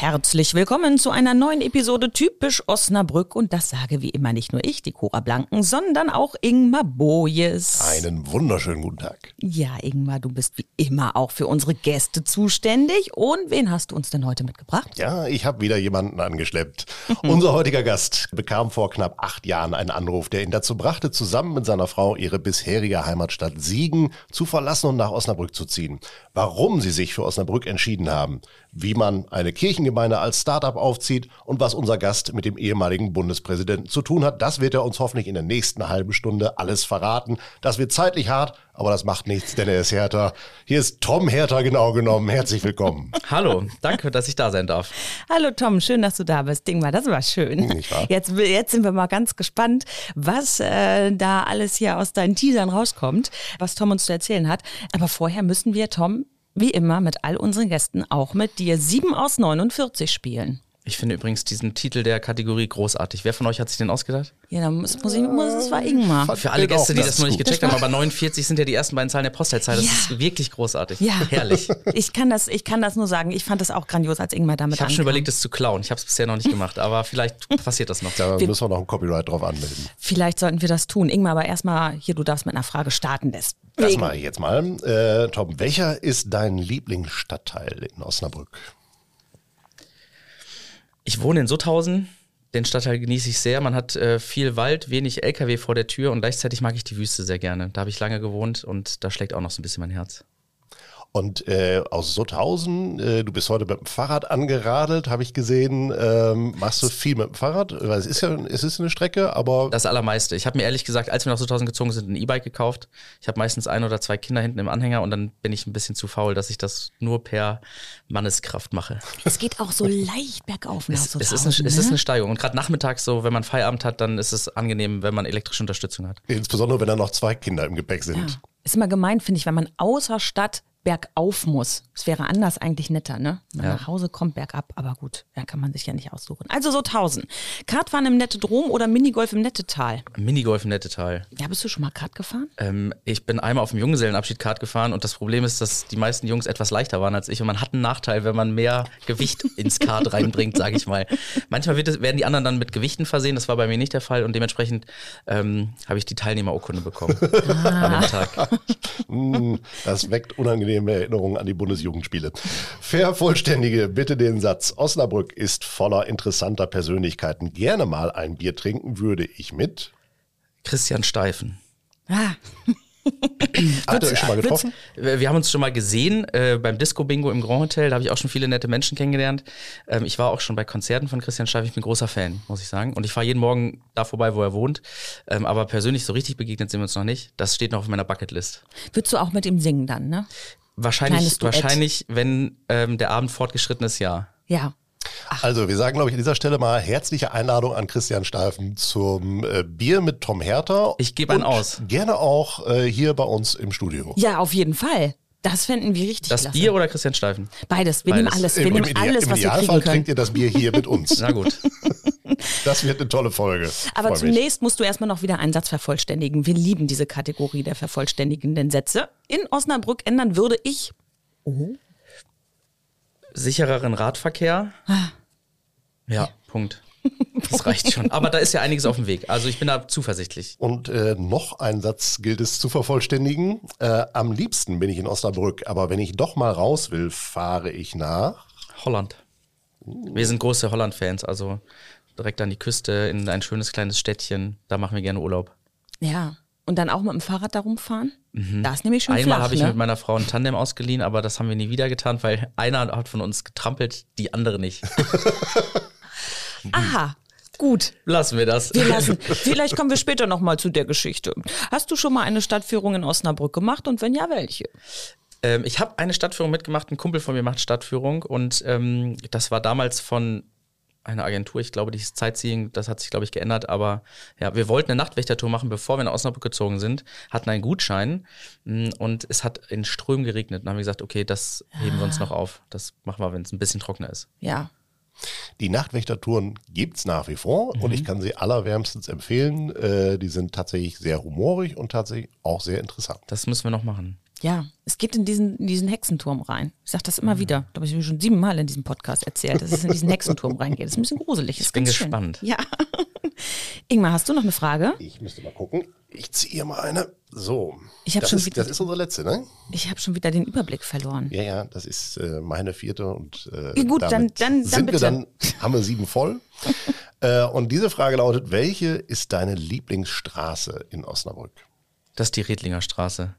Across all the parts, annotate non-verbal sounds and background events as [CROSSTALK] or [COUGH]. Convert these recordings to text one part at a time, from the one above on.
Herzlich willkommen zu einer neuen Episode Typisch Osnabrück. Und das sage wie immer nicht nur ich, die Cora Blanken, sondern auch Ingmar Bojes. Einen wunderschönen guten Tag. Ja, Ingmar, du bist wie immer auch für unsere Gäste zuständig. Und wen hast du uns denn heute mitgebracht? Ja, ich habe wieder jemanden angeschleppt. [LAUGHS] Unser heutiger Gast bekam vor knapp acht Jahren einen Anruf, der ihn dazu brachte, zusammen mit seiner Frau ihre bisherige Heimatstadt Siegen zu verlassen und nach Osnabrück zu ziehen. Warum sie sich für Osnabrück entschieden haben, wie man eine Kirchengemeinde als Startup aufzieht und was unser Gast mit dem ehemaligen Bundespräsidenten zu tun hat, das wird er uns hoffentlich in der nächsten halben Stunde alles verraten. Das wird zeitlich hart, aber das macht nichts, denn er ist Hertha. Hier ist Tom Hertha genau genommen. Herzlich willkommen. Hallo, danke, dass ich da sein darf. Hallo Tom, schön, dass du da bist. Dingmar, das war schön. Nicht wahr? Jetzt, jetzt sind wir mal ganz gespannt, was äh, da alles hier aus deinen Teasern rauskommt, was Tom uns zu erzählen hat. Aber vorher müssen wir, Tom, wie immer mit all unseren Gästen auch mit dir 7 aus 49 spielen. Ich finde übrigens diesen Titel der Kategorie großartig. Wer von euch hat sich den ausgedacht? Ja, dann muss, muss ich, muss, das war Ingmar. Für alle Gäste, die das das noch nicht gecheckt haben, aber 49 sind ja die ersten beiden Zahlen der Postleitzahl. Das Ja. ist wirklich großartig. Ja. Herrlich. [LAUGHS] Ich kann, das, ich kann das nur sagen. Ich fand das auch grandios, als Ingmar damit Ich habe schon überlegt, es zu klauen. Ich habe es bisher noch nicht [LAUGHS] gemacht, aber vielleicht passiert das noch. Da müssen wir noch ein Copyright drauf anmelden. Vielleicht sollten wir das tun. Ingmar, aber erstmal hier, du darfst mit einer Frage starten. Das Deswegen. mache ich jetzt mal. Äh, Tom, welcher ist dein Lieblingsstadtteil in Osnabrück? Ich wohne in Sutthausen. Den Stadtteil genieße ich sehr. Man hat äh, viel Wald, wenig LKW vor der Tür und gleichzeitig mag ich die Wüste sehr gerne. Da habe ich lange gewohnt und da schlägt auch noch so ein bisschen mein Herz. Und äh, aus Sutthausen, äh, du bist heute mit dem Fahrrad angeradelt, habe ich gesehen. Ähm, machst du viel mit dem Fahrrad? Weil es ist ja es ist eine Strecke, aber Das allermeiste. Ich habe mir ehrlich gesagt, als wir nach Sutthausen gezogen sind, ein E-Bike gekauft. Ich habe meistens ein oder zwei Kinder hinten im Anhänger und dann bin ich ein bisschen zu faul, dass ich das nur per Manneskraft mache. Es geht auch so leicht bergauf nach Es, so es, ist, eine, es ist eine Steigerung. Und gerade nachmittags so, wenn man Feierabend hat, dann ist es angenehm, wenn man elektrische Unterstützung hat. insbesondere wenn da noch zwei Kinder im Gepäck sind. Ja. Ist immer gemein, finde ich, wenn man außer Stadt bergauf muss. Es wäre anders eigentlich netter, ne? Ja. nach Hause kommt, bergab, aber gut, ja, kann man sich ja nicht aussuchen. Also so 1000. Kartfahren im Nettedrom oder Minigolf im Nettetal? Minigolf im Nettetal. Ja, bist du schon mal Kart gefahren? Ähm, ich bin einmal auf dem Junggesellenabschied Kart gefahren und das Problem ist, dass die meisten Jungs etwas leichter waren als ich und man hat einen Nachteil, wenn man mehr Gewicht [LAUGHS] ins Kart reinbringt, sage ich mal. Manchmal wird es, werden die anderen dann mit Gewichten versehen, das war bei mir nicht der Fall und dementsprechend ähm, habe ich die Teilnehmerurkunde bekommen an dem Tag. [LAUGHS] Mm, Das weckt unangenehme Erinnerungen an die Bundesjugendspiele. Vervollständige bitte den Satz. Osnabrück ist voller interessanter Persönlichkeiten. Gerne mal ein Bier trinken würde ich mit. Christian Steifen. Ah, Habt ihr euch schon mal getroffen? Wir wir haben uns schon mal gesehen äh, beim Disco-Bingo im Grand Hotel. Da habe ich auch schon viele nette Menschen kennengelernt. Ähm, ich war auch schon bei Konzerten von Christian Steifen. Ich bin großer Fan, muss ich sagen. Und ich fahre jeden Morgen da vorbei, wo er wohnt. Ähm, aber persönlich so richtig begegnet sind wir uns noch nicht. Das steht noch auf meiner Bucketlist. würdest du auch mit ihm singen dann, ne? Wahrscheinlich, wahrscheinlich, wenn ähm, der Abend fortgeschritten ist, ja. Ja. Also, wir sagen, glaube ich, an dieser Stelle mal herzliche Einladung an Christian Steifen zum äh, Bier mit Tom Hertha. Ich gebe einen aus. Gerne auch äh, hier bei uns im Studio. Ja, auf jeden Fall. Das fänden wir richtig Das klasse. Bier oder Christian Steifen? Beides. Wir Beides. nehmen alles. Wir Im, im, nehmen Ide- alles, im was wir Idealfall kriegen können. trinkt ihr das Bier hier mit uns. Na gut. [LAUGHS] Das wird eine tolle Folge. Aber Freu mich. zunächst musst du erstmal noch wieder einen Satz vervollständigen. Wir lieben diese Kategorie der vervollständigenden Sätze. In Osnabrück ändern würde ich. Sichereren Radverkehr. Ja, Punkt. [LAUGHS] Das reicht schon. Aber da ist ja einiges auf dem Weg. Also ich bin da zuversichtlich. Und äh, noch ein Satz gilt es zu vervollständigen. Äh, am liebsten bin ich in Osnabrück, aber wenn ich doch mal raus will, fahre ich nach. Holland. Wir sind große Holland-Fans, also direkt an die Küste in ein schönes kleines Städtchen. Da machen wir gerne Urlaub. Ja. Und dann auch mit dem Fahrrad darum fahren? Da ist nämlich schon Mhm. Einmal habe ich ne? mit meiner Frau ein Tandem ausgeliehen, aber das haben wir nie wieder getan, weil einer hat von uns getrampelt, die andere nicht. [LAUGHS] Aha. Gut. Lassen wir das. Wir lassen. Vielleicht kommen wir später nochmal zu der Geschichte. Hast du schon mal eine Stadtführung in Osnabrück gemacht und wenn ja, welche? Ähm, ich habe eine Stadtführung mitgemacht, ein Kumpel von mir macht Stadtführung und ähm, das war damals von einer Agentur, ich glaube, die ist Sightseeing, das hat sich, glaube ich, geändert, aber ja, wir wollten eine Nachtwächtertour machen, bevor wir nach Osnabrück gezogen sind, hatten einen Gutschein mh, und es hat in Strömen geregnet. Dann haben wir gesagt, okay, das heben wir uns noch auf. Das machen wir, wenn es ein bisschen trockener ist. Ja. Die Nachtwächtertouren gibt's nach wie vor und ich kann sie allerwärmstens empfehlen. Äh, die sind tatsächlich sehr humorig und tatsächlich auch sehr interessant. Das müssen wir noch machen. Ja, es geht in diesen, in diesen Hexenturm rein. Ich sage das immer wieder. Da habe ich mir schon siebenmal in diesem Podcast erzählt, dass es in diesen Hexenturm reingeht. Das ist ein bisschen gruselig. Ich bin gespannt. Ja. Ingmar, hast du noch eine Frage? Ich müsste mal gucken. Ich ziehe hier mal eine. So. Ich das schon ist, wieder- Das ist unsere letzte, ne? Ich habe schon wieder den Überblick verloren. Ja, ja, das ist äh, meine vierte und äh, Ja, gut, dann- damit dann- dann sind bitte. wir dann, haben wir sieben voll. [LAUGHS] äh, und diese Frage lautet, welche ist deine Lieblingsstraße in Osnabrück? Das ist die Redlinger Straße.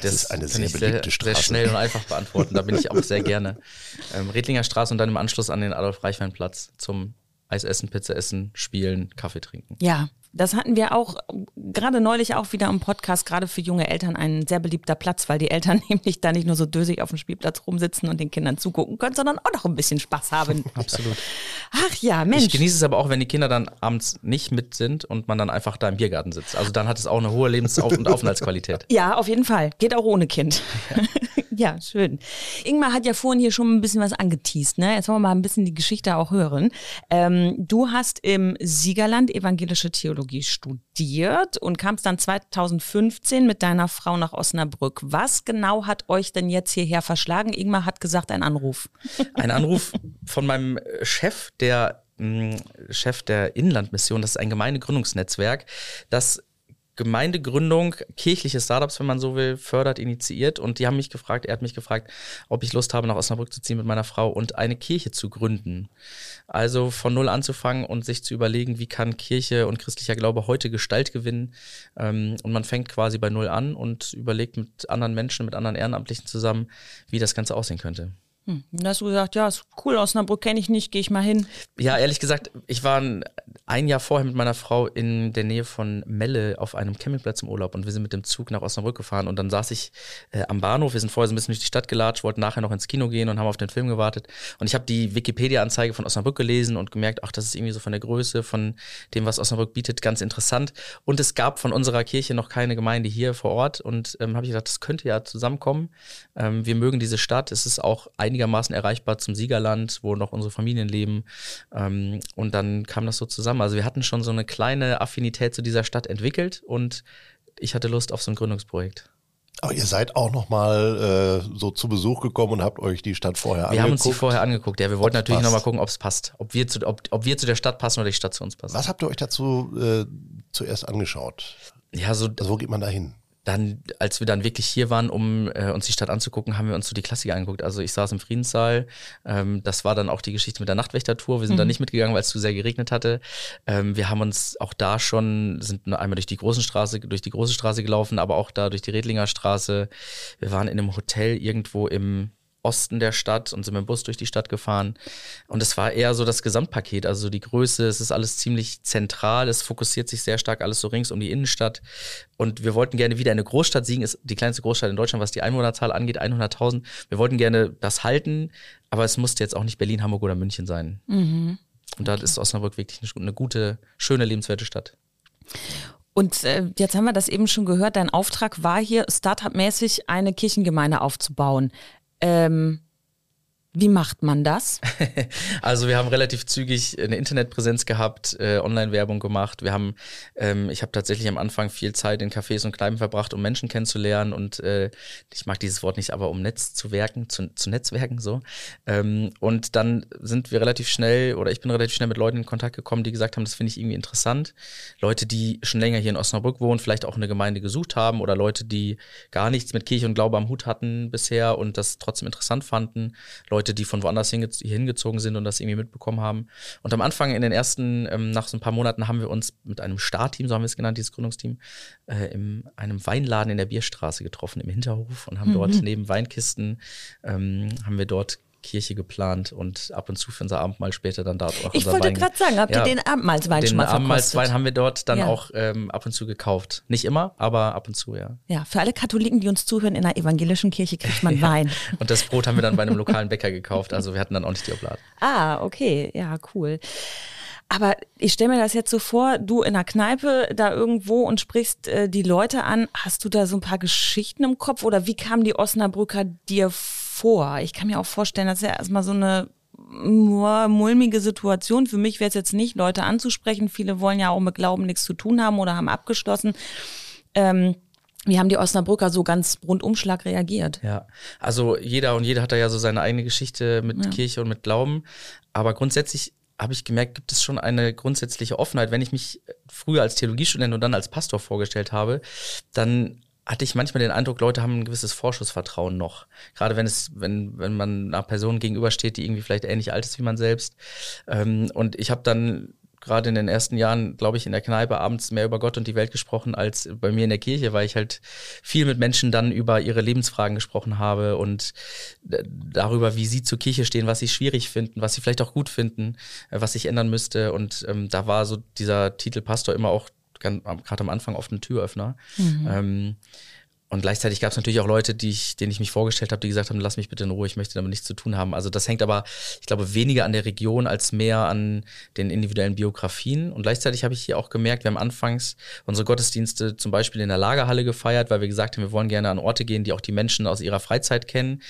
Das, ist eine sehr ich beliebte sehr, Straße. Sehr schnell und einfach beantworten. Da bin ich auch sehr gerne. [LAUGHS] Ähm, Redlinger Straße und dann im Anschluss an den Adolf-Reichwein-Platz zum Eis essen, Pizza essen, spielen, Kaffee trinken. Ja, das hatten wir auch gerade neulich auch wieder im Podcast, gerade für junge Eltern ein sehr beliebter Platz, weil die Eltern [LAUGHS] nämlich da nicht nur so dösig auf dem Spielplatz rumsitzen und den Kindern zugucken können, sondern auch noch ein bisschen Spaß haben. [LAUGHS] Absolut. Ach ja, Ich Mensch. genieße es aber auch, wenn die Kinder dann abends nicht mit sind und man dann einfach da im Biergarten sitzt. Also dann hat es auch eine hohe Lebens- und [LAUGHS] Aufenthaltsqualität. Ja, auf jeden Fall. Geht auch ohne Kind. Ja. Schön. Ingmar hat ja vorhin hier schon ein bisschen was angeteased. Ne? Jetzt wollen wir mal ein bisschen die Geschichte auch hören. Ähm, du hast im Siegerland evangelische Theologie studiert und kamst dann 2015 mit deiner Frau nach Osnabrück. Was genau hat euch denn jetzt hierher verschlagen? Ingmar hat gesagt, ein Anruf. [LAUGHS] Ein Anruf von meinem Chef, der mh, Chef der Inlandmission, das ist ein Gemeindegründungsnetzwerk, das Gemeindegründung, kirchliche Startups, wenn man so will, fördert, initiiert. Und die haben mich gefragt, er hat mich gefragt, ob ich Lust habe, nach Osnabrück zu ziehen mit meiner Frau und eine Kirche zu gründen. Also von null anzufangen und sich zu überlegen, wie kann Kirche und christlicher Glaube heute Gestalt gewinnen. Ähm, und man fängt quasi bei null an und überlegt mit anderen Menschen, mit anderen Ehrenamtlichen zusammen, wie das Ganze aussehen könnte. Hm. Dann hast du gesagt, ja, ist cool, Osnabrück kenne ich nicht, gehe ich mal hin. Ja, ehrlich gesagt, ich war ein, ein Jahr vorher mit meiner Frau in der Nähe von Melle auf einem Campingplatz im Urlaub und wir sind mit dem Zug nach Osnabrück gefahren und dann saß ich äh, am Bahnhof, wir sind vorher so ein bisschen durch die Stadt gelatscht, wollten nachher noch ins Kino gehen und haben auf den Film gewartet und ich habe die Wikipedia-Anzeige von Osnabrück gelesen und gemerkt, ach, das ist irgendwie so von der Größe, von dem, was Osnabrück bietet, ganz interessant und es gab von unserer Kirche noch keine Gemeinde hier vor Ort und ähm, habe ich gedacht, das könnte ja zusammenkommen. Ähm, wir mögen diese Stadt, es ist auch einigermaßen erreichbar zum Siegerland, wo noch unsere Familien leben. Ähm, und dann kam das so zusammen. Also wir hatten schon so eine kleine Affinität zu dieser Stadt entwickelt und ich hatte Lust auf so ein Gründungsprojekt. Aber ihr seid auch noch mal äh, so zu Besuch gekommen und habt euch die Stadt vorher Wir angeguckt. haben uns die vorher angeguckt. Ja, wir wollten Ob's natürlich nochmal gucken, ob es passt. Ob wir, zu, ob, ob wir zu der Stadt passen oder die Stadt zu uns passt. Was habt ihr euch dazu äh, zuerst angeschaut? Ja, so Also wo geht man da hin? Dann, als wir dann wirklich hier waren, um äh, uns die Stadt anzugucken, haben wir uns so die Klassiker angeguckt. Also ich saß im Friedenssaal. Ähm, das war dann auch die Geschichte mit der Nachtwächtertour. Wir sind da nicht mitgegangen, weil es zu sehr geregnet hatte. Ähm, wir haben uns auch da schon, sind nur einmal durch die großen Straße, durch die große Straße gelaufen, aber auch da durch die Redlinger Straße. Wir waren in einem Hotel irgendwo im Osten der Stadt und sind mit dem Bus durch die Stadt gefahren. Und es war eher so das Gesamtpaket, also die Größe, es ist alles ziemlich zentral, es fokussiert sich sehr stark alles so rings um die Innenstadt. Und wir wollten gerne wieder eine Großstadt siegen, ist die kleinste Großstadt in Deutschland, was die Einwohnerzahl angeht, 100.000. Wir wollten gerne das halten, aber es musste jetzt auch nicht Berlin, Hamburg oder München sein. Und da ist Osnabrück wirklich eine, eine gute, schöne, lebenswerte Stadt. Und äh, jetzt haben wir das eben schon gehört, dein Auftrag war hier, Startup-mäßig eine Kirchengemeinde aufzubauen. Ähm, wie macht man das? [LAUGHS] Also wir haben relativ zügig eine Internetpräsenz gehabt, äh, Online-Werbung gemacht. Wir haben, ähm, ich habe tatsächlich am Anfang viel Zeit in Cafés und Kneipen verbracht, um Menschen kennenzulernen und äh, ich mag dieses Wort nicht, aber um Netz zu werken, zu, zu Netzwerken so. Ähm, und dann sind wir relativ schnell oder ich bin relativ schnell mit Leuten in Kontakt gekommen, die gesagt haben, das finde ich irgendwie interessant. Leute, die schon länger hier in Osnabrück wohnen, vielleicht auch eine Gemeinde gesucht haben oder Leute, die gar nichts mit Kirche und Glaube am Hut hatten bisher und das trotzdem interessant fanden. Leute, die von woanders hingezogen sind und das irgendwie mitbekommen haben. Und am Anfang in den ersten, ähm, nach so ein paar Monaten haben wir uns mit einem Startteam, so haben wir es genannt, dieses Gründungsteam, äh, in einem Weinladen in der Bierstraße getroffen, im Hinterhof und haben Mhm. dort neben Weinkisten, ähm, haben wir dort Kirche geplant und ab und zu für unser Abendmahl später dann dort auch Ich unser wollte gerade sagen, habt Ja. ihr den Abendmahlswein schon den mal verkostet? Abendmahlswein haben wir dort dann Ja. auch ähm, ab und zu gekauft. Nicht immer, aber ab und zu, ja. Ja, für alle Katholiken, die uns zuhören, in einer evangelischen Kirche kriegt man [LAUGHS] Wein. Und das Brot haben wir dann bei einem [LAUGHS] lokalen Bäcker gekauft. Also wir hatten dann auch nicht die Obladen. Ah, okay, ja, cool. Aber ich stelle mir das jetzt so vor, du in einer Kneipe da irgendwo und sprichst äh, die Leute an. Hast du da so ein paar Geschichten im Kopf oder wie kamen die Osnabrücker dir vor? Ich kann mir auch vorstellen, das ist ja erstmal so eine mulmige Situation. Für mich wäre es jetzt nicht, Leute anzusprechen. Viele wollen ja auch mit Glauben nichts zu tun haben oder haben abgeschlossen. Ähm, wie haben die Osnabrücker so ganz rundumschlag reagiert? Ja, also jeder und jeder hat da ja so seine eigene Geschichte mit ja. Kirche und mit Glauben. Aber grundsätzlich habe ich gemerkt, gibt es schon eine grundsätzliche Offenheit. Wenn ich mich früher als Theologiestudent und dann als Pastor vorgestellt habe, dann hatte ich manchmal den Eindruck, Leute haben ein gewisses Vorschussvertrauen noch. Gerade wenn es, wenn, wenn man einer Person gegenübersteht, die irgendwie vielleicht ähnlich alt ist wie man selbst. Ähm, und ich habe dann gerade in den ersten Jahren, glaube ich, in der Kneipe abends mehr über Gott und die Welt gesprochen als bei mir in der Kirche, weil ich halt viel mit Menschen dann über ihre Lebensfragen gesprochen habe und darüber, wie sie zur Kirche stehen, was sie schwierig finden, was sie vielleicht auch gut finden, äh, was sich ändern müsste. Und ähm, da war so dieser Titel Pastor immer auch gerade am Anfang oft ein Türöffner. Mhm. Ähm, und gleichzeitig gab es natürlich auch Leute, die ich, denen ich mich vorgestellt habe, die gesagt haben, lass mich bitte in Ruhe, ich möchte damit nichts zu tun haben. Also das hängt aber, ich glaube, weniger an der Region als mehr an den individuellen Biografien. Und gleichzeitig habe ich hier auch gemerkt, wir haben anfangs unsere Gottesdienste zum Beispiel in der Lagerhalle gefeiert, weil wir gesagt haben, wir wollen gerne an Orte gehen, die auch die Menschen aus ihrer Freizeit kennen,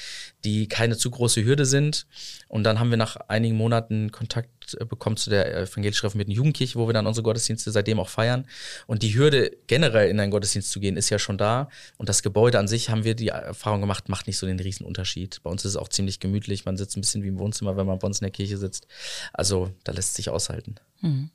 die keine zu große Hürde sind. Und dann haben wir nach einigen Monaten Kontakt äh, bekommen zu der evangelisch reformierten Jugendkirche, wo wir dann unsere Gottesdienste seitdem auch feiern. Und die Hürde, generell in einen Gottesdienst zu gehen, ist ja schon da. Und das Gebäude an sich, haben wir die Erfahrung gemacht, macht nicht so den Riesenunterschied. Bei uns ist es auch ziemlich gemütlich. Man sitzt ein bisschen wie im Wohnzimmer, wenn man bei uns in der Kirche sitzt. Also da lässt sich aushalten. Mhm.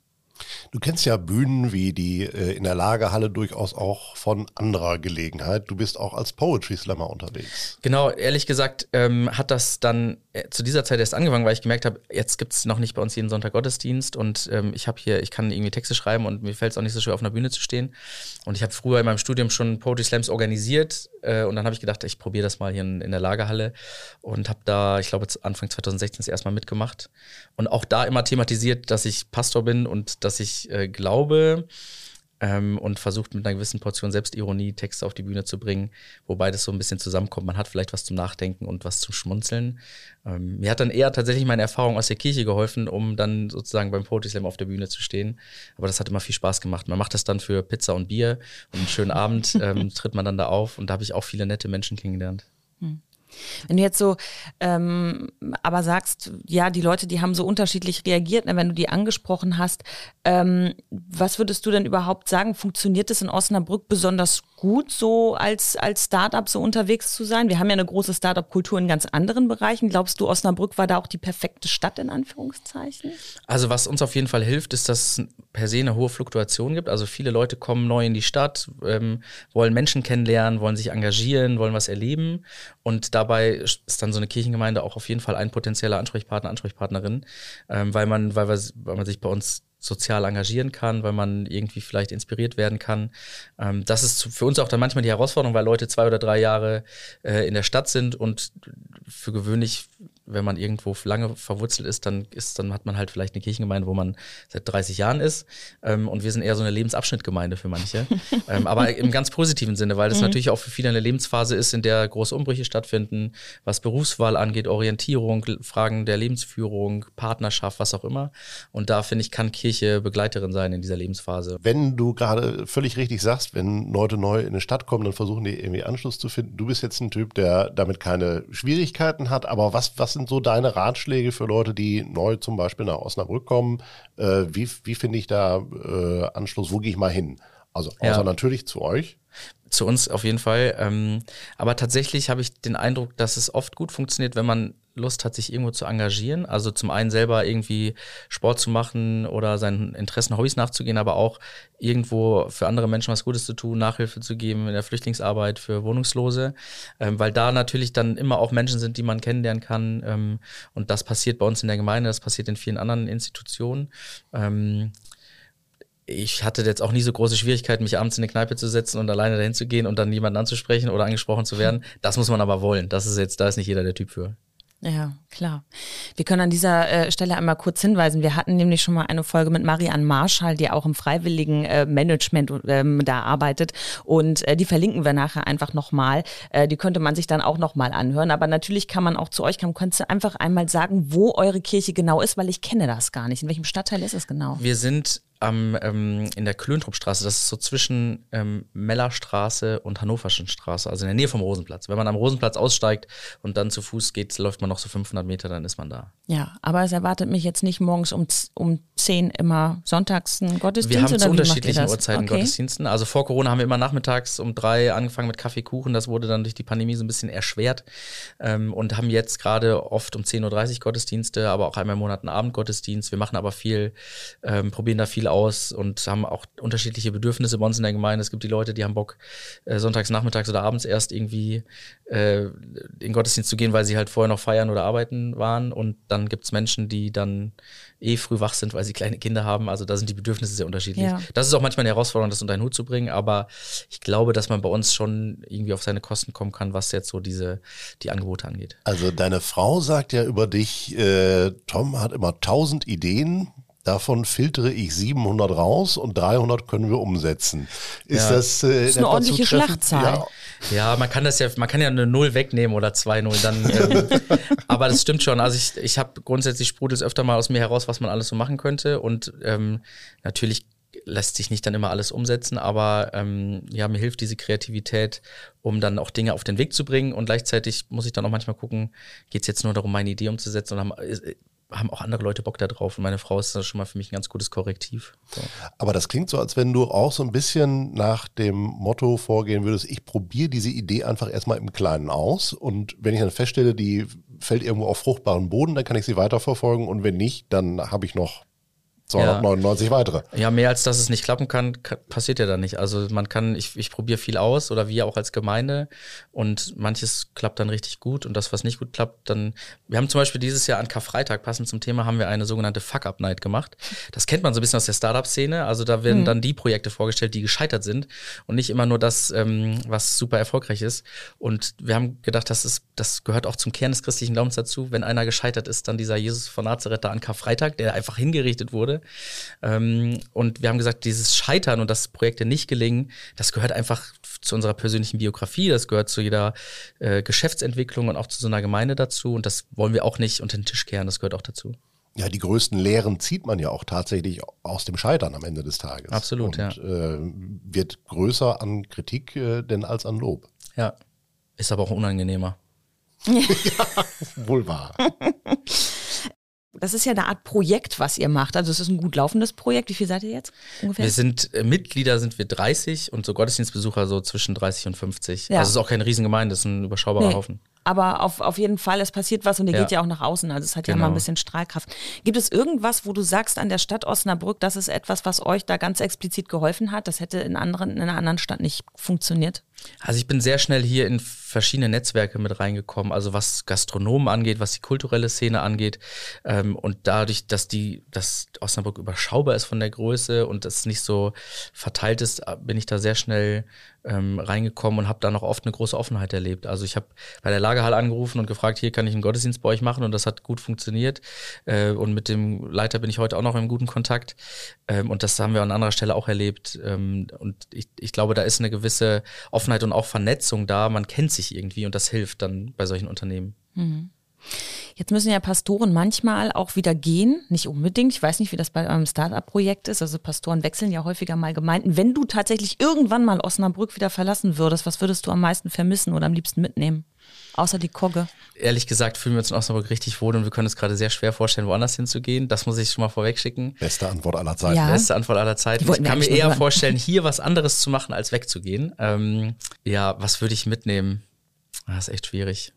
Du kennst ja Bühnen wie die äh, in der Lagerhalle durchaus auch von anderer Gelegenheit. Du bist auch als Poetry Slammer unterwegs. Genau, ehrlich gesagt ähm, hat das dann äh, zu dieser Zeit erst angefangen, weil ich gemerkt habe, jetzt gibt es noch nicht bei uns jeden Sonntag Gottesdienst und ähm, ich habe hier, ich kann irgendwie Texte schreiben und mir fällt es auch nicht so schwer, auf einer Bühne zu stehen. Und ich habe früher in meinem Studium schon Poetry Slams organisiert äh, und dann habe ich gedacht, ich probiere das mal hier in, in der Lagerhalle und habe da, ich glaube, Anfang 2016 das erstmal mitgemacht und auch da immer thematisiert, dass ich Pastor bin und dass ich äh, glaube, ähm, und versucht mit einer gewissen Portion Selbstironie Texte auf die Bühne zu bringen, wobei das so ein bisschen zusammenkommt. Man hat vielleicht was zum Nachdenken und was zum Schmunzeln. Ähm, mir hat dann eher tatsächlich meine Erfahrung aus der Kirche geholfen, um dann sozusagen beim Poetry Slam auf der Bühne zu stehen. Aber das hat immer viel Spaß gemacht. Man macht das dann für Pizza und Bier und einen schönen Abend [LAUGHS] ähm, tritt man dann da auf und da habe ich auch viele nette Menschen kennengelernt. Hm. Wenn du jetzt so ähm, aber sagst, ja, die Leute, die haben so unterschiedlich reagiert, ne, wenn du die angesprochen hast, ähm, was würdest du denn überhaupt sagen? Funktioniert es in Osnabrück besonders gut, so als, als Startup so unterwegs zu sein? Wir haben ja eine große Startup-Kultur in ganz anderen Bereichen. Glaubst du, Osnabrück war da auch die perfekte Stadt in Anführungszeichen? Also was uns auf jeden Fall hilft, ist, dass es per se eine hohe Fluktuation gibt. Also viele Leute kommen neu in die Stadt, ähm, wollen Menschen kennenlernen, wollen sich engagieren, wollen was erleben und dabei ist dann so eine Kirchengemeinde auch auf jeden Fall ein potenzieller Ansprechpartner, Ansprechpartnerin, ähm, weil man, weil, weil man sich bei uns sozial engagieren kann, weil man irgendwie vielleicht inspiriert werden kann. Ähm, das ist für uns auch dann manchmal die Herausforderung, weil Leute zwei oder drei Jahre äh, in der Stadt sind und für gewöhnlich wenn man irgendwo lange verwurzelt ist, dann ist, dann hat man halt vielleicht eine Kirchengemeinde, wo man seit 30 Jahren ist. Ähm, und wir sind eher so eine Lebensabschnittgemeinde für manche. [LAUGHS] ähm, aber im ganz positiven Sinne, weil das mhm. natürlich auch für viele eine Lebensphase ist, in der große Umbrüche stattfinden, was Berufswahl angeht, Orientierung, Fragen der Lebensführung, Partnerschaft, was auch immer. Und da finde ich, kann Kirche Begleiterin sein in dieser Lebensphase. Wenn du gerade völlig richtig sagst, wenn Leute neu in eine Stadt kommen, dann versuchen die irgendwie Anschluss zu finden. Du bist jetzt ein Typ, der damit keine Schwierigkeiten hat, aber was, was sind so deine Ratschläge für Leute, die neu zum Beispiel nach Osnabrück kommen? Äh, wie wie finde ich da äh, Anschluss? Wo gehe ich mal hin? Also außer ja. natürlich zu euch. Zu uns auf jeden Fall. Ähm, aber tatsächlich habe ich den Eindruck, dass es oft gut funktioniert, wenn man Lust hat, sich irgendwo zu engagieren. Also zum einen selber irgendwie Sport zu machen oder seinen Interessen, Hobbys nachzugehen, aber auch irgendwo für andere Menschen was Gutes zu tun, Nachhilfe zu geben in der Flüchtlingsarbeit für Wohnungslose, ähm, weil da natürlich dann immer auch Menschen sind, die man kennenlernen kann. Ähm, und das passiert bei uns in der Gemeinde, das passiert in vielen anderen Institutionen. Ähm, ich hatte jetzt auch nie so große Schwierigkeiten, mich abends in eine Kneipe zu setzen und alleine dahin zu gehen und dann jemanden anzusprechen oder angesprochen zu werden. [LAUGHS] Das muss man aber wollen. Das ist jetzt, da ist nicht jeder der Typ für. Ja, klar. Wir können an dieser äh, Stelle einmal kurz hinweisen. Wir hatten nämlich schon mal eine Folge mit Marianne Marschall, die auch im freiwilligen äh, Management ähm, da arbeitet. Und äh, die verlinken wir nachher einfach nochmal. Äh, die könnte man sich dann auch nochmal anhören. Aber natürlich kann man auch zu euch kommen. Könntest du einfach einmal sagen, wo eure Kirche genau ist, weil ich kenne das gar nicht. In welchem Stadtteil ist es genau? Wir sind am, ähm, in der Klöntruppstraße, das ist so zwischen ähm, Mellerstraße und Hannoverschen Straße, also in der Nähe vom Rosenplatz. Wenn man am Rosenplatz aussteigt und dann zu Fuß geht, läuft man noch so 500 Meter, dann ist man da. Ja, aber es erwartet mich jetzt nicht morgens um, um 10 immer sonntags ein Gottesdienst. Wir haben zu unterschiedlichen? Uhrzeiten okay. Gottesdiensten. Also vor Corona haben wir immer nachmittags um drei angefangen mit Kaffee, Kuchen. Das wurde dann durch die Pandemie so ein bisschen erschwert. Ähm, und haben jetzt gerade oft um 10.30 Uhr Gottesdienste, aber auch einmal im Monat einen Abendgottesdienst. Wir machen aber viel, ähm, probieren da viel aus und haben auch unterschiedliche Bedürfnisse bei uns in der Gemeinde. Es gibt die Leute, die haben Bock, äh, sonntags, nachmittags oder abends erst irgendwie äh, in den Gottesdienst zu gehen, weil sie halt vorher noch feiern oder arbeiten waren. Und dann gibt's Menschen, die dann eh früh wach sind, weil sie kleine Kinder haben. Also da sind die Bedürfnisse sehr unterschiedlich. Ja. Das ist auch manchmal eine Herausforderung, das unter einen Hut zu bringen. Aber ich glaube, dass man bei uns schon irgendwie auf seine Kosten kommen kann, was jetzt so diese die Angebote angeht. Also deine Frau sagt ja über dich, äh, Tom hat immer tausend Ideen. Davon filtere ich 700 raus und 300 können wir umsetzen. Ist Ja. das, äh, ist eine ordentliche Schlachtzahl. Ja, Ja, man kann das ja, man kann ja eine Null wegnehmen oder zwei Null dann. Ähm, [LAUGHS] aber das stimmt schon. Also ich, ich habe grundsätzlich sprudelt es öfter mal aus mir heraus, was man alles so machen könnte. Und ähm, natürlich lässt sich nicht dann immer alles umsetzen, aber ähm, ja, mir hilft diese Kreativität, um dann auch Dinge auf den Weg zu bringen. Und gleichzeitig muss ich dann auch manchmal gucken, geht es jetzt nur darum, meine Idee umzusetzen oder haben, auch andere Leute Bock da drauf. Und meine Frau ist da schon mal für mich ein ganz gutes Korrektiv. So. Aber das klingt so, als wenn du auch so ein bisschen nach dem Motto vorgehen würdest, ich probiere diese Idee einfach erstmal im Kleinen aus und wenn ich dann feststelle, die fällt irgendwo auf fruchtbaren Boden, dann kann ich sie weiterverfolgen und wenn nicht, dann habe ich noch 299 weitere. Ja, mehr als dass es nicht klappen kann, ka- passiert ja dann nicht. Also man kann, ich, ich probiere viel aus oder wir auch als Gemeinde und manches klappt dann richtig gut und das, was nicht gut klappt, dann. Wir haben zum Beispiel dieses Jahr an Karfreitag, passend zum Thema, haben wir eine sogenannte Fuck-Up-Night gemacht. Das kennt man so ein bisschen aus der Startup-Szene. Also da werden dann die Projekte vorgestellt, die gescheitert sind und nicht immer nur das, ähm, was super erfolgreich ist. Und wir haben gedacht, das ist, das gehört auch zum Kern des christlichen Glaubens dazu. Wenn einer gescheitert ist, dann dieser Jesus von Nazareth da an Karfreitag, der einfach hingerichtet wurde. Ähm, und wir haben gesagt, dieses Scheitern und dass Projekte nicht gelingen, das gehört einfach zu unserer persönlichen Biografie, das gehört zu jeder äh, Geschäftsentwicklung und auch zu so einer Gemeinde dazu. Und das wollen wir auch nicht unter den Tisch kehren, das gehört auch dazu. Ja, die größten Lehren zieht man ja auch tatsächlich aus dem Scheitern am Ende des Tages. Absolut, und, ja. Äh, wird größer an Kritik äh, denn als an Lob. Ja. Ist aber auch unangenehmer. [LAUGHS] Wohl wahr. [LAUGHS] Das ist ja eine Art Projekt, was ihr macht. Also es ist ein gut laufendes Projekt. Wie viel seid ihr jetzt ungefähr? Wir sind äh, Mitglieder sind wir 30 und so Gottesdienstbesucher so zwischen 30 und 50. Ja. Also es ist auch keine Riesengemeinde, es ist ein überschaubarer Nee. Haufen. Aber auf, auf jeden Fall, es passiert was und ihr Ja. geht ja auch nach außen. Also es hat ja Genau. mal ein bisschen Strahlkraft. Gibt es irgendwas, wo du sagst an der Stadt Osnabrück, das ist etwas, was euch da ganz explizit geholfen hat? Das hätte in, anderen, in einer anderen Stadt nicht funktioniert. Also ich bin sehr schnell hier in verschiedene Netzwerke mit reingekommen, also was Gastronomen angeht, was die kulturelle Szene angeht. Ähm, und dadurch, dass die, dass Osnabrück überschaubar ist von der Größe und das nicht so verteilt ist, bin ich da sehr schnell ähm, reingekommen und habe da noch oft eine große Offenheit erlebt. Also ich habe bei der Lagerhalle angerufen und gefragt, hier kann ich einen Gottesdienst bei euch machen und das hat gut funktioniert. Äh, und mit dem Leiter bin ich heute auch noch im guten Kontakt. Ähm, und das haben wir an anderer Stelle auch erlebt. Ähm, und ich, ich glaube, da ist eine gewisse Offenheit und auch Vernetzung da. Man kennt sich irgendwie und das hilft dann bei solchen Unternehmen. Jetzt müssen ja Pastoren manchmal auch wieder gehen, nicht unbedingt. Ich weiß nicht, wie das bei eurem Startup-Projekt ist. Also Pastoren wechseln ja häufiger mal Gemeinden. Wenn du tatsächlich irgendwann mal Osnabrück wieder verlassen würdest, was würdest du am meisten vermissen oder am liebsten mitnehmen? Außer die Kogge. Ehrlich gesagt fühlen wir uns in Osnabrück richtig wohl und wir können uns gerade sehr schwer vorstellen, woanders hinzugehen. Das muss ich schon mal vorweg schicken. Beste Antwort aller Zeiten. Ja. Beste Antwort aller Zeiten. Ich kann mir eher hören. vorstellen, hier was anderes zu machen, als wegzugehen. Ähm, ja, was würde ich mitnehmen? Ah, Das ist echt schwierig.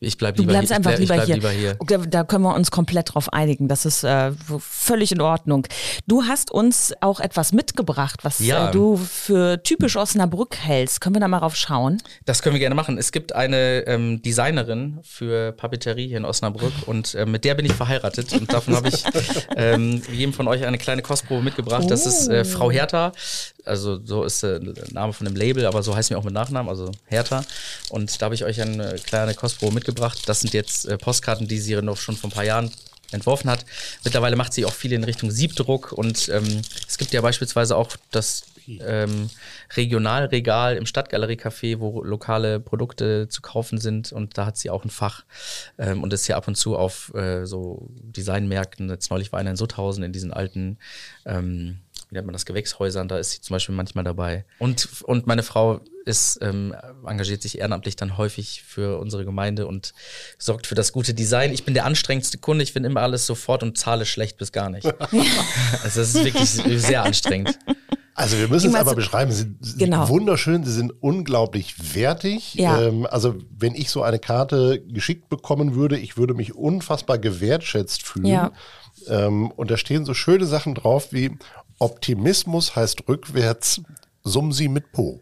Ich bleibe lieber, ich bleib, lieber, bleib hier. lieber hier. Da, da können wir uns komplett drauf einigen. Das ist äh, völlig in Ordnung. Du hast uns auch etwas mitgebracht, was Ja. äh, du für typisch Osnabrück hältst. Können wir da mal drauf schauen? Das können wir gerne machen. Es gibt eine ähm, Designerin für Papeterie hier in Osnabrück und äh, mit der bin ich verheiratet und davon habe ich [LAUGHS] ähm, jedem von euch eine kleine Kostprobe mitgebracht. Das ist äh, Frau Hertha. Also so ist äh, der Name von dem Label, aber so heißen wir auch mit Nachnamen, also Hertha. Und da habe ich euch eine kleine Kostprobe mitgebracht. Das sind jetzt äh, Postkarten, die sie noch schon vor ein paar Jahren entworfen hat. Mittlerweile macht sie auch viel in Richtung Siebdruck und ähm, es gibt ja beispielsweise auch das ähm, Regionalregal im Stadtgalerie-Café, wo lokale Produkte zu kaufen sind. Und da hat sie auch ein Fach ähm, und ist hier ab und zu auf äh, so Designmärkten. Jetzt neulich war einer in Sutthausen in diesen alten ähm, wie nennt man das, Gewächshäusern, da ist sie zum Beispiel manchmal dabei. Und, und meine Frau ist, ähm, engagiert sich ehrenamtlich dann häufig für unsere Gemeinde und sorgt für das gute Design. Ich bin der anstrengendste Kunde, ich finde immer alles sofort und zahle schlecht bis gar nicht. [LAUGHS] also das ist wirklich sehr anstrengend. Also wir müssen es einmal beschreiben. Sie sind genau. wunderschön, sie sind unglaublich wertig. Ja. Ähm, also wenn ich so eine Karte geschickt bekommen würde, ich würde mich unfassbar gewertschätzt fühlen. Ja. Ähm, und da stehen so schöne Sachen drauf wie Optimismus heißt rückwärts summen Sie mit Po.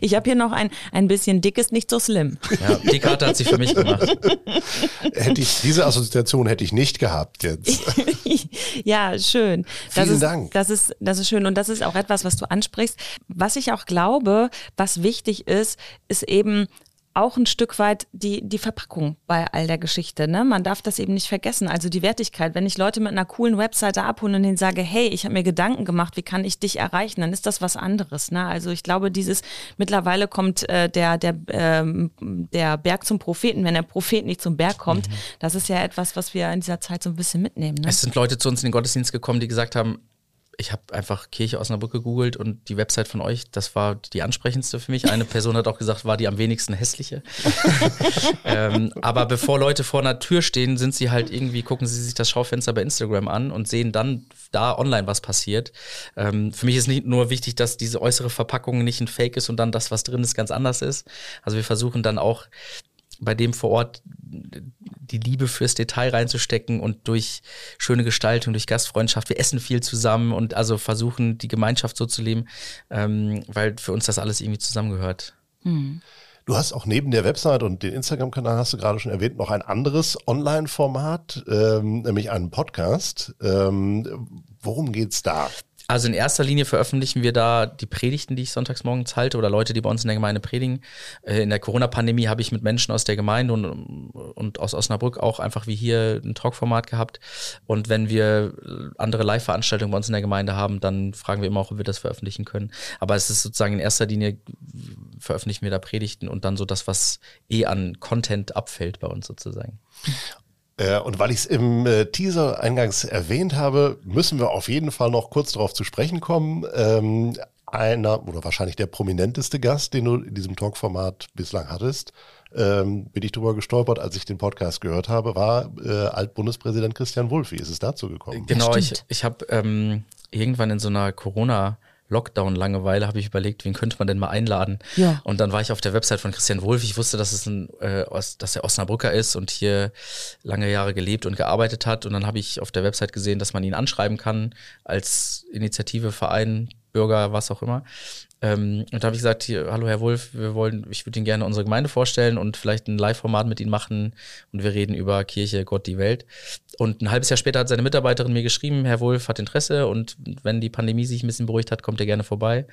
Ich habe hier noch ein, ein bisschen dickes, nicht so slim. Ja, die Karte hat sie für mich gemacht. Hätte ich, diese Assoziation hätte ich nicht gehabt jetzt. [LAUGHS] ja, schön. Das Vielen ist, Dank. Das ist, das ist schön und das ist auch etwas, was du ansprichst. Was ich auch glaube, was wichtig ist, ist eben auch ein Stück weit die, die Verpackung bei all der Geschichte. Ne? Man darf das eben nicht vergessen. Also die Wertigkeit. Wenn ich Leute mit einer coolen Webseite abhole und denen sage, hey, ich habe mir Gedanken gemacht, wie kann ich dich erreichen, dann ist das was anderes. Ne? Also ich glaube, dieses mittlerweile kommt äh, der, der, ähm, der Berg zum Propheten, wenn der Prophet nicht zum Berg kommt. Mhm. Das ist ja etwas, was wir in dieser Zeit so ein bisschen mitnehmen. Ne? Es sind Leute zu uns in den Gottesdienst gekommen, die gesagt haben, ich habe einfach Kirche Osnabrück gegoogelt und die Website von euch, das war die ansprechendste für mich. Eine Person hat auch gesagt, war die am wenigsten hässliche. [LAUGHS] ähm, aber bevor Leute vor einer Tür stehen, sind sie halt irgendwie, gucken sie sich das Schaufenster bei Instagram an und sehen dann da online, was passiert. Ähm, für mich ist nicht nur wichtig, dass diese äußere Verpackung nicht ein Fake ist und dann das, was drin ist, ganz anders ist. Also wir versuchen dann auch bei dem vor Ort die Liebe fürs Detail reinzustecken und durch schöne Gestaltung, durch Gastfreundschaft. Wir essen viel zusammen und also versuchen, die Gemeinschaft so zu leben, ähm, weil für uns das alles irgendwie zusammengehört. Mhm. Du hast auch neben der Website und den Instagram-Kanal, hast du gerade schon erwähnt, noch ein anderes Online-Format, ähm, nämlich einen Podcast. Ähm, worum geht's da? Also in erster Linie veröffentlichen wir da die Predigten, die ich sonntags morgens halte oder Leute, die bei uns in der Gemeinde predigen. Äh, in der Corona-Pandemie habe ich mit Menschen aus der Gemeinde und, und aus Osnabrück auch einfach wie hier ein Talkformat gehabt. Und wenn wir andere Live-Veranstaltungen bei uns in der Gemeinde haben, dann fragen wir immer auch, ob wir das veröffentlichen können. Aber es ist sozusagen in erster Linie veröffentlichen wir da Predigten und dann so das, was eh an Content abfällt bei uns sozusagen. Äh, und weil ich es im äh, Teaser eingangs erwähnt habe, müssen wir auf jeden Fall noch kurz darauf zu sprechen kommen. Ähm, einer oder wahrscheinlich der prominenteste Gast, den du in diesem Talkformat bislang hattest, ähm, bin ich drüber gestolpert, als ich den Podcast gehört habe, war äh, Altbundespräsident Christian Wulff. Wie ist es dazu gekommen? Genau, ich, ich habe ähm, irgendwann in so einer Corona- Lockdown-Langeweile habe ich überlegt, wen könnte man denn mal einladen? Ja. Und dann war ich auf der Website von Christian Wolf. Ich wusste, dass es ein, äh, dass er Osnabrücker ist und hier lange Jahre gelebt und gearbeitet hat. Und dann habe ich auf der Website gesehen, dass man ihn anschreiben kann als Initiative, Verein, Bürger, was auch immer. Ähm, und da habe ich gesagt, hier, hallo Herr Wolf, wir wollen, ich würde Ihnen gerne unsere Gemeinde vorstellen und vielleicht ein Live-Format mit Ihnen machen und wir reden über Kirche, Gott, die Welt. Und ein halbes Jahr später hat seine Mitarbeiterin mir geschrieben, Herr Wolf hat Interesse und wenn die Pandemie sich ein bisschen beruhigt hat, kommt er gerne vorbei.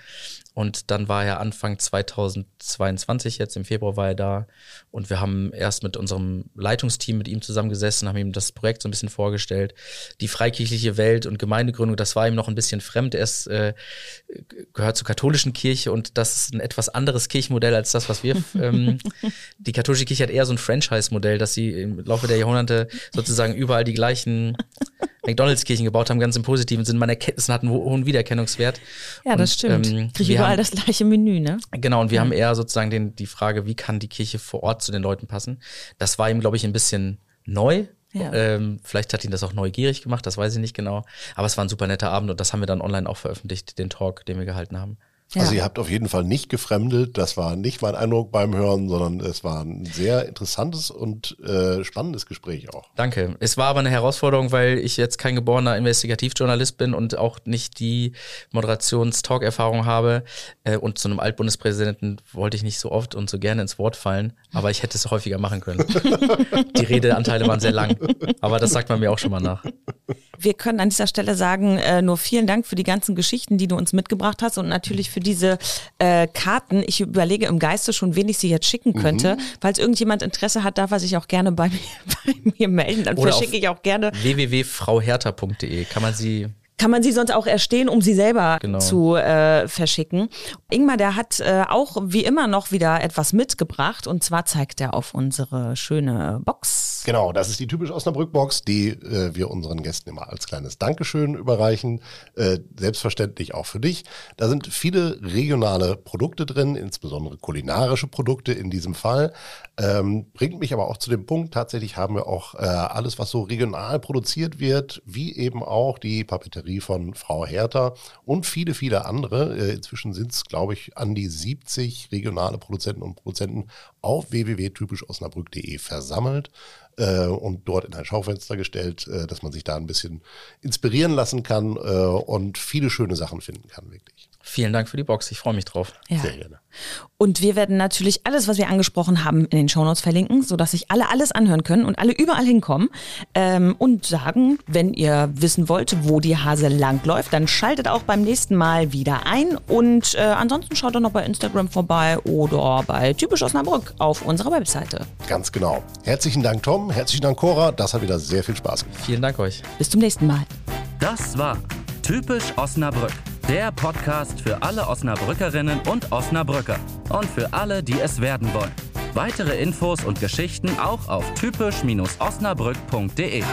Und dann war er Anfang 2022, jetzt im Februar war er da und wir haben erst mit unserem Leitungsteam mit ihm zusammengesessen, haben ihm das Projekt so ein bisschen vorgestellt. Die freikirchliche Welt und Gemeindegründung, das war ihm noch ein bisschen fremd. Er ist, äh, gehört zur katholischen Kirche und das ist ein etwas anderes Kirchenmodell als das, was wir. [LAUGHS] Ähm, die katholische Kirche hat eher so ein Franchise-Modell, dass sie im Laufe der Jahrhunderte sozusagen überall die gleichen McDonalds-Kirchen gebaut haben, ganz im positiven Sinn. Man erkennt, es hat einen hohen Wiedererkennungswert. Ja, das und, stimmt. Ähm, Kriege überall haben, das gleiche Menü, ne? Genau, und wir ja. haben eher sozusagen den, die Frage, wie kann die Kirche vor Ort zu den Leuten passen? Das war ihm, glaube ich, ein bisschen neu. Ja. Ähm, vielleicht hat ihn das auch neugierig gemacht, das weiß ich nicht genau. Aber es war ein super netter Abend und das haben wir dann online auch veröffentlicht, den Talk, den wir gehalten haben. Ja. Also ihr habt auf jeden Fall nicht gefremdet. Das war nicht mein Eindruck beim Hören, sondern es war ein sehr interessantes und äh, spannendes Gespräch auch. Danke. Es war aber eine Herausforderung, weil ich jetzt kein geborener Investigativjournalist bin und auch nicht die Moderations-Talk-Erfahrung habe. Äh, und zu einem Altbundespräsidenten wollte ich nicht so oft und so gerne ins Wort fallen, aber ich hätte es häufiger machen können. [LAUGHS] die Redeanteile waren sehr lang, aber das sagt man mir auch schon mal nach. Wir können an dieser Stelle sagen, äh, nur vielen Dank für die ganzen Geschichten, die du uns mitgebracht hast und natürlich für diese äh, Karten. Ich überlege im Geiste schon, wen ich sie jetzt schicken könnte. Mhm. Falls irgendjemand Interesse hat, darf er sich auch gerne bei mir, [LAUGHS] bei mir melden. Dann Oder verschicke ich auch gerne. www.frauhertha.de kann man sie kann man sie sonst auch erstehen, um sie selber Genau. zu äh, verschicken. Ingmar, der hat äh, auch wie immer noch wieder etwas mitgebracht und zwar zeigt er auf unsere schöne Box. Genau, das ist die typisch Osnabrück-Box, die äh, wir unseren Gästen immer als kleines Dankeschön überreichen. Äh, selbstverständlich auch für dich. Da sind viele regionale Produkte drin, insbesondere kulinarische Produkte in diesem Fall. Ähm, bringt mich aber auch zu dem Punkt, tatsächlich haben wir auch äh, alles, was so regional produziert wird, wie eben auch die Papeterie von Frau Hertha und viele, viele andere. Äh, inzwischen sind es, glaube ich, an die 70 regionale Produzenten und Produzenten auf www.typischosnabrück.de versammelt äh, und dort in ein Schaufenster gestellt, äh, dass man sich da ein bisschen inspirieren lassen kann äh, und viele schöne Sachen finden kann, wirklich. Vielen Dank für die Box. Ich freue mich drauf. Ja. Sehr gerne. Und wir werden natürlich alles, was wir angesprochen haben, in den Shownotes verlinken, sodass sich alle alles anhören können und alle überall hinkommen. Ähm, und sagen, wenn ihr wissen wollt, wo die Hase langläuft, dann schaltet auch beim nächsten Mal wieder ein. Und äh, ansonsten schaut doch noch bei Instagram vorbei oder bei Typisch Osnabrück auf unserer Webseite. Ganz genau. Herzlichen Dank, Tom. Herzlichen Dank, Cora. Das hat wieder sehr viel Spaß gemacht. Vielen Dank euch. Bis zum nächsten Mal. Das war Typisch Osnabrück, der Podcast für alle Osnabrückerinnen und Osnabrücker und für alle, die es werden wollen. Weitere Infos und Geschichten auch auf typisch-osnabrück.de.